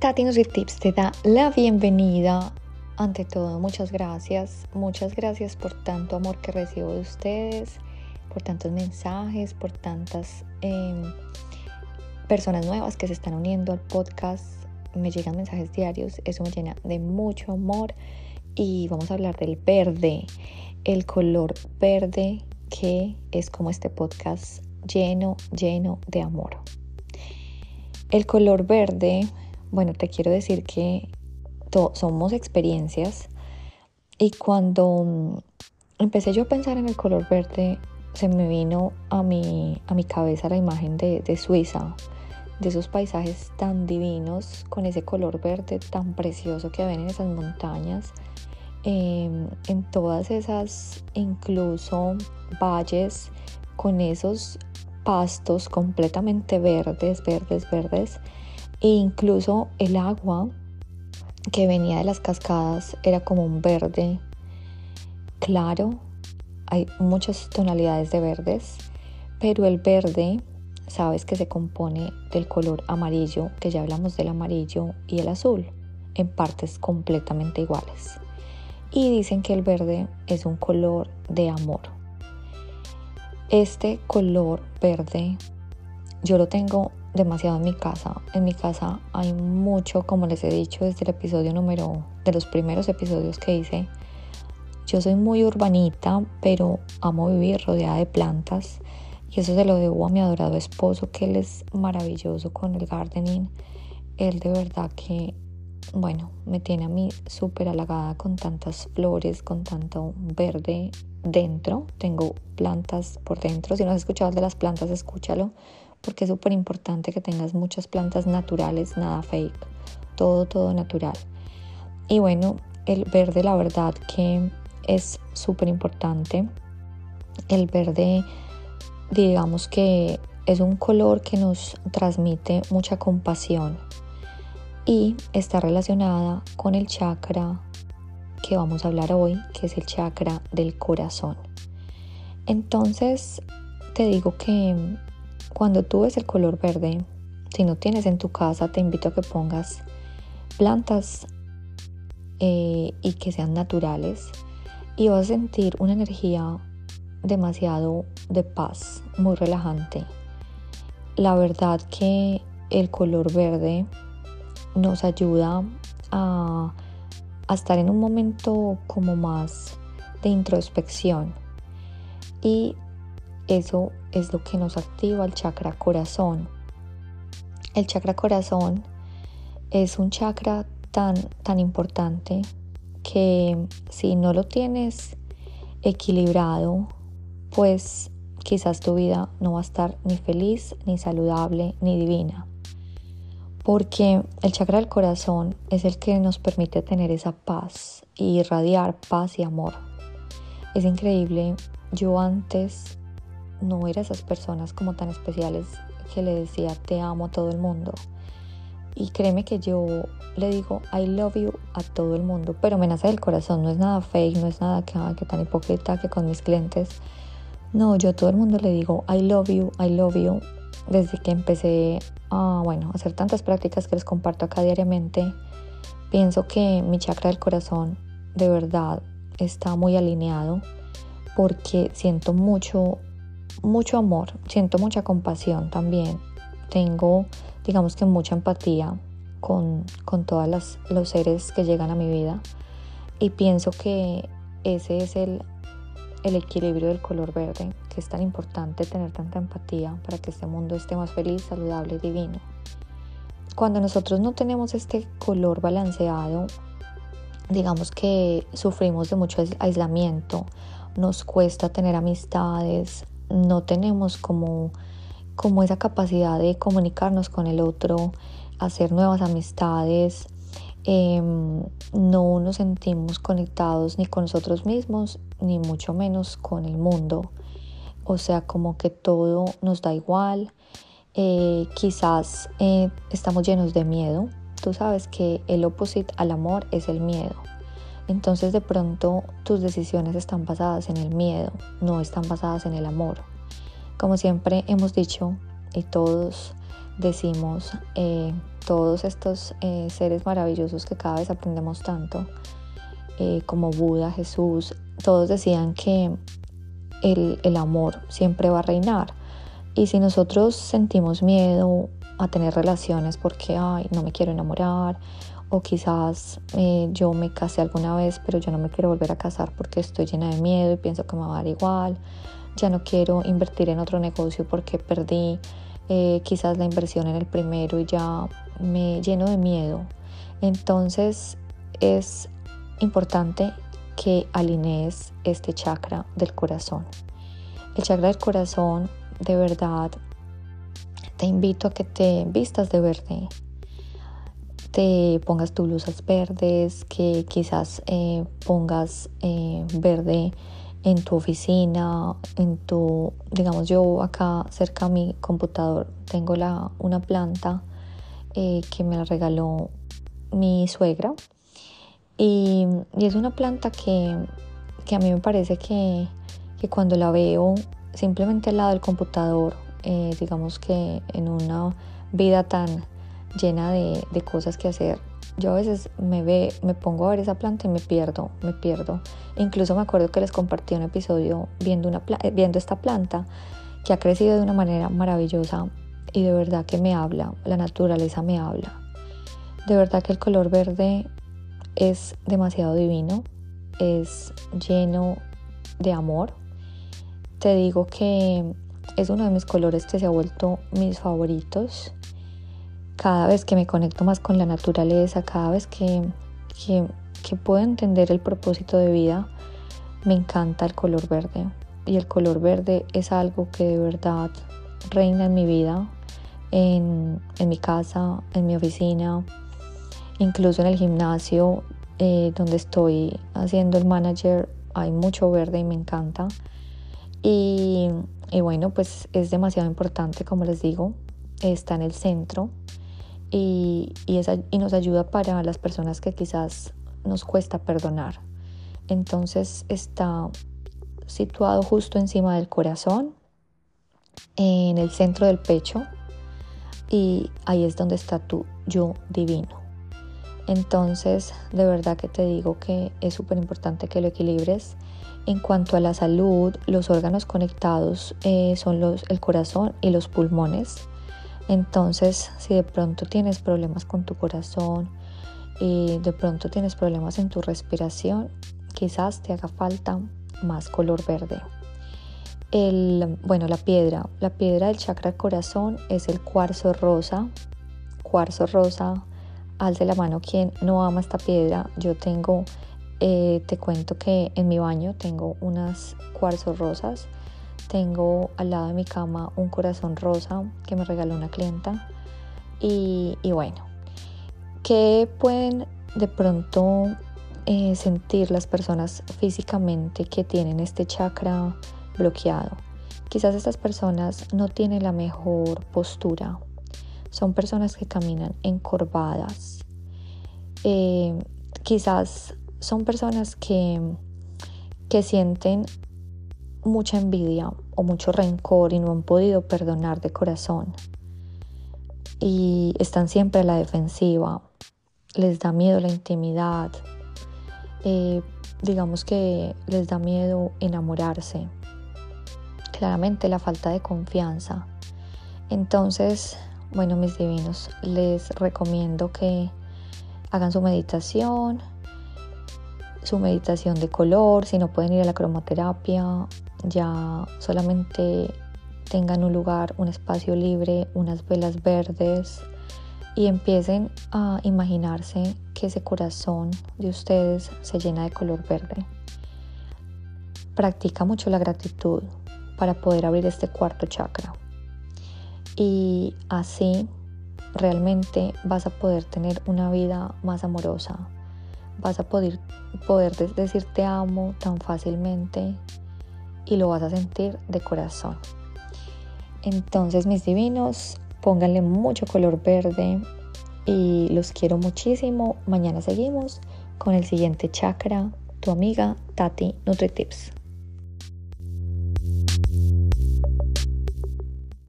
Tati Tips te da la bienvenida. Ante todo, muchas gracias. Muchas gracias por tanto amor que recibo de ustedes, por tantos mensajes, por tantas em, personas nuevas que se están uniendo al podcast. Me llegan mensajes diarios, eso me llena de mucho amor. Y vamos a hablar del verde, el color verde que es como este podcast lleno, lleno de amor. El color verde, bueno, te quiero decir que somos experiencias y cuando mm, empecé yo a pensar en el color verde, se me vino a mi, a mi cabeza la imagen de, Suiza, de esos paisajes tan divinos, con ese color verde tan precioso que ven en esas montañas, em, en todas esas incluso valles, con esos pastos completamente verdes, verdes, verdes. E incluso el agua que venía de las cascadas era como un verde claro. Hay muchas tonalidades de verdes, pero el verde, sabes que se compone del color amarillo, que ya hablamos del amarillo y el azul, en partes completamente iguales. Y dicen que el verde es un color de amor. Este color verde yo lo tengo demasiado en mi casa. En mi casa hay mucho, como les he dicho desde el episodio número, de los primeros episodios que hice. Yo soy muy urbanita, pero amo vivir rodeada de plantas. Y eso se lo debo a mi adorado esposo, que él es maravilloso con el gardening. Él de verdad que, bueno, me tiene a mí súper halagada con tantas flores, con tanto verde dentro, tengo plantas por dentro. Si no has escuchado de las plantas, escúchalo, porque es súper importante que tengas muchas plantas naturales, nada fake, todo, todo natural. Y bueno, el verde, la verdad que es súper importante. El verde, digamos que es un color que nos transmite mucha compasión y está relacionada con el chakra que vamos a hablar hoy, que es el chakra del corazón. Entonces, te digo que cuando tú ves el color verde, si no tienes en tu casa, te invito a que pongas plantas eh, y que sean naturales y vas a sentir una energía demasiado de paz, muy relajante. La verdad que el color verde nos ayuda a a estar en un momento como más de introspección. Y eso es lo que nos activa el chakra corazón. El chakra corazón es un chakra tan, tan importante que si no lo tienes equilibrado, pues quizás tu vida no va a estar ni feliz, ni saludable, ni divina porque el chakra del corazón es el que nos permite tener esa paz y irradiar paz y amor. Es increíble, yo antes no era esas personas como tan especiales que le decía te amo a todo el mundo. Y créeme que yo le digo I love you a todo el mundo, pero me nace del corazón, no es nada fake, no es nada que, que tan hipócrita que con mis clientes. No, yo a todo el mundo le digo I love you, I love you desde que empecé a bueno, hacer tantas prácticas que les comparto acá diariamente, pienso que mi chakra del corazón de verdad está muy alineado porque siento mucho, mucho amor, siento mucha compasión también. Tengo, digamos que mucha empatía con, con todos los seres que llegan a mi vida y pienso que ese es el, el equilibrio del color verde, que es tan importante tener tanta empatía para que este mundo esté más feliz, saludable y divino. Cuando nosotros no tenemos este color balanceado, digamos que sufrimos de mucho aislamiento, nos cuesta tener amistades, no tenemos como, como esa capacidad de comunicarnos con el otro, hacer nuevas amistades, Em, no nos sentimos conectados ni con nosotros mismos, ni mucho menos con el mundo. O sea, como que todo nos da igual. Eh, quizás eh, estamos llenos de miedo. Tú sabes que el opposite al amor es el miedo. Entonces de pronto tus decisiones están basadas en el miedo, no están basadas en el amor. Como siempre hemos dicho y todos decimos, eh, todos estos eh, seres maravillosos que cada vez aprendemos tanto, eh, como Buda, Jesús, todos decían que el, el amor siempre va a reinar. Y si nosotros sentimos miedo a tener relaciones porque, ay, no me quiero enamorar, o quizás eh, yo me casé alguna vez, pero yo no me quiero volver a casar porque estoy llena de miedo y pienso que me va a dar igual, ya no quiero invertir en otro negocio porque perdí eh, quizás la inversión en el primero y ya me lleno de miedo. Entonces es importante que alinees este chakra del corazón. El chakra del corazón, de verdad, te invito a que te vistas de verde, te pongas tus blusas verdes, que quizás eh, pongas eh, verde en tu oficina, en tu, digamos yo acá cerca a mi computador tengo la, una planta eh, que me la regaló mi suegra. Y, es una planta que, a mí me parece que, cuando la veo simplemente al lado del computador, eh, digamos que en una vida tan llena de, cosas que hacer, yo a veces me, ve, me pongo a ver esa planta y me pierdo, me pierdo. Incluso me acuerdo que les compartí un episodio viendo, una, eh, viendo esta planta que ha crecido de una manera maravillosa y de verdad que me habla, la naturaleza me habla. De verdad que el color verde es demasiado divino, es lleno de amor. Te digo que es uno de mis colores que se ha vuelto mis favoritos. Cada vez que me conecto más con la naturaleza, cada vez que, que, puedo entender el propósito de vida, me encanta el color verde. Y el color verde es algo que de verdad reina en mi vida, en, en mi casa, en mi oficina, Incluso en el gimnasio eh, donde estoy haciendo el manager hay mucho verde y me encanta. Y, bueno, pues es demasiado importante, como les digo, está en el centro y, y nos ayuda para las personas que quizás nos cuesta perdonar. Entonces está situado justo encima del corazón, en el centro del pecho, y ahí es donde está tu yo divino. Entonces, de verdad que te digo que es súper importante que lo equilibres. En cuanto a la salud, los órganos conectados eh, son el corazón y los pulmones. Entonces, si de pronto tienes problemas con tu corazón y de pronto tienes problemas en tu respiración, quizás te haga falta más color verde. El, bueno, la piedra, la piedra del chakra corazón es el cuarzo rosa. Cuarzo rosa alce la mano quien no ama esta piedra. Yo tengo, eh, te cuento que en mi baño tengo unas cuarzos rosas. Tengo al lado de mi cama un corazón rosa que me regaló una clienta. Y, bueno, ¿qué pueden de pronto eh, sentir las personas físicamente que tienen este chakra bloqueado? Quizás estas personas no tienen la mejor postura son personas que caminan encorvadas. Eh, quizás son personas que, que sienten mucha envidia o mucho rencor y no han podido perdonar de corazón. Y están siempre a la defensiva. Les da miedo la intimidad. Eh, digamos que les da miedo enamorarse. Claramente la falta de confianza. Entonces bueno, mis divinos, les recomiendo que hagan su meditación, su meditación de color, si no pueden ir a la cromoterapia, ya solamente tengan un lugar, un espacio libre, unas velas verdes y empiecen a imaginarse que ese corazón de ustedes se llena de color verde. Practica mucho la gratitud para poder abrir este cuarto chakra y así realmente vas a poder tener una vida más amorosa, vas a poder, poder decir te amo tan fácilmente y lo vas a sentir de corazón. Entonces mis divinos, pónganle mucho color verde y los quiero muchísimo. Mañana seguimos con el siguiente chakra, tu amiga Tati NutriTips.